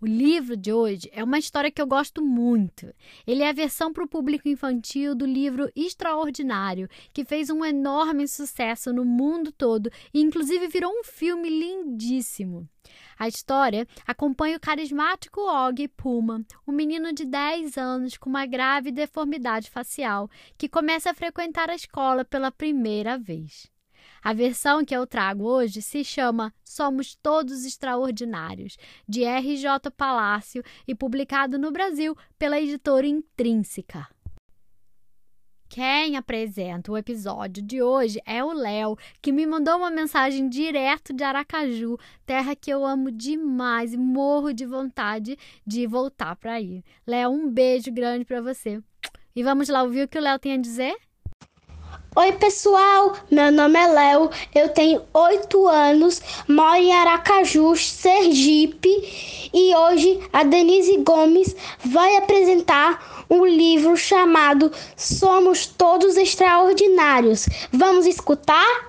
O livro de hoje é uma história que eu gosto muito. Ele é a versão para o público infantil do livro Extraordinário, que fez um enorme sucesso no mundo todo e, inclusive, virou um filme lindíssimo. A história acompanha o carismático Og Puma, um menino de 10 anos com uma grave deformidade facial, que começa a frequentar a escola pela primeira vez. A versão que eu trago hoje se chama Somos Todos Extraordinários, de R.J. Palácio e publicado no Brasil pela editora Intrínseca. Quem apresenta o episódio de hoje é o Léo, que me mandou uma mensagem direto de Aracaju, terra que eu amo demais e morro de vontade de voltar para aí. Léo, um beijo grande para você. E vamos lá ouvir o que o Léo tem a dizer? Oi, pessoal! Meu nome é Léo, eu tenho oito anos, moro em Aracaju, Sergipe, e hoje a Denise Gomes vai apresentar um livro chamado Somos Todos Extraordinários. Vamos escutar?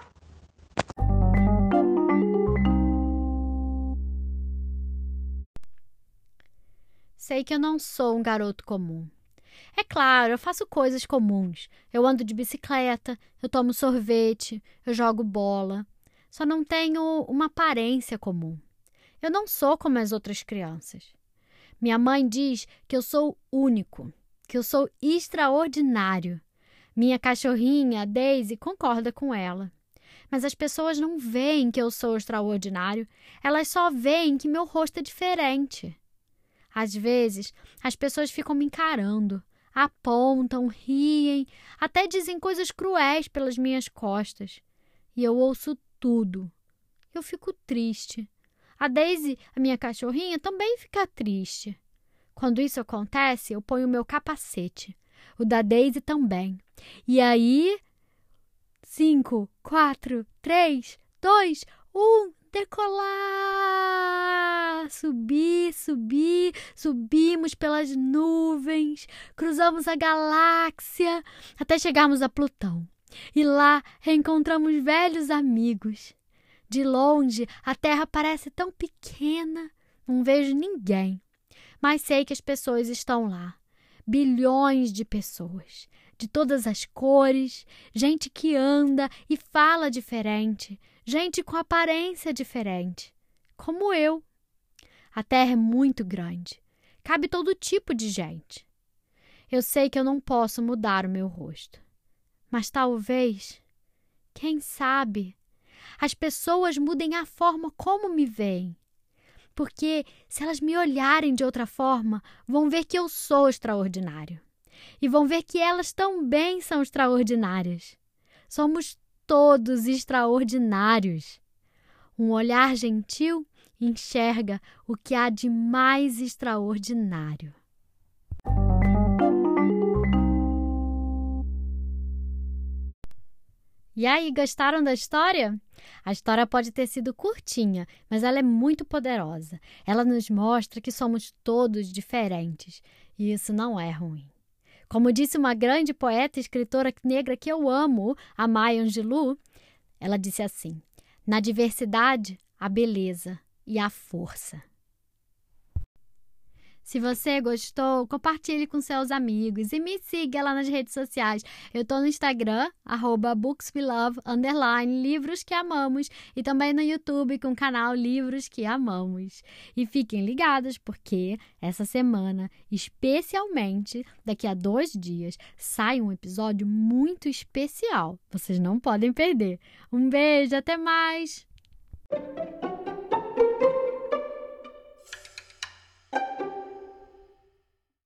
Sei que eu não sou um garoto comum. É claro, eu faço coisas comuns. Eu ando de bicicleta, eu tomo sorvete, eu jogo bola. Só não tenho uma aparência comum. Eu não sou como as outras crianças. Minha mãe diz que eu sou único, que eu sou extraordinário. Minha cachorrinha, Daisy, concorda com ela. Mas as pessoas não veem que eu sou extraordinário, elas só veem que meu rosto é diferente. Às vezes, as pessoas ficam me encarando, apontam, riem, até dizem coisas cruéis pelas minhas costas. E eu ouço tudo. Eu fico triste. A Daisy, a minha cachorrinha, também fica triste. Quando isso acontece, eu ponho o meu capacete. O da Daisy também. E aí. Cinco, quatro, três, dois, um, decolar! Subir, subir, subimos pelas nuvens, cruzamos a galáxia até chegarmos a Plutão. E lá reencontramos velhos amigos. De longe, a Terra parece tão pequena, não vejo ninguém. Mas sei que as pessoas estão lá. Bilhões de pessoas, de todas as cores, gente que anda e fala diferente, gente com aparência diferente, como eu. A Terra é muito grande, cabe todo tipo de gente. Eu sei que eu não posso mudar o meu rosto, mas talvez, quem sabe, as pessoas mudem a forma como me veem. Porque se elas me olharem de outra forma, vão ver que eu sou extraordinário. E vão ver que elas também são extraordinárias. Somos todos extraordinários. Um olhar gentil enxerga o que há de mais extraordinário. E aí, gostaram da história? A história pode ter sido curtinha, mas ela é muito poderosa. Ela nos mostra que somos todos diferentes e isso não é ruim. Como disse uma grande poeta e escritora negra que eu amo, a Maya Angelou, ela disse assim: Na diversidade, a beleza e a força. Se você gostou, compartilhe com seus amigos e me siga lá nas redes sociais. Eu tô no Instagram, arroba underline, livros que amamos, e também no YouTube com o canal Livros que Amamos. E fiquem ligados, porque essa semana, especialmente daqui a dois dias, sai um episódio muito especial. Vocês não podem perder. Um beijo, até mais!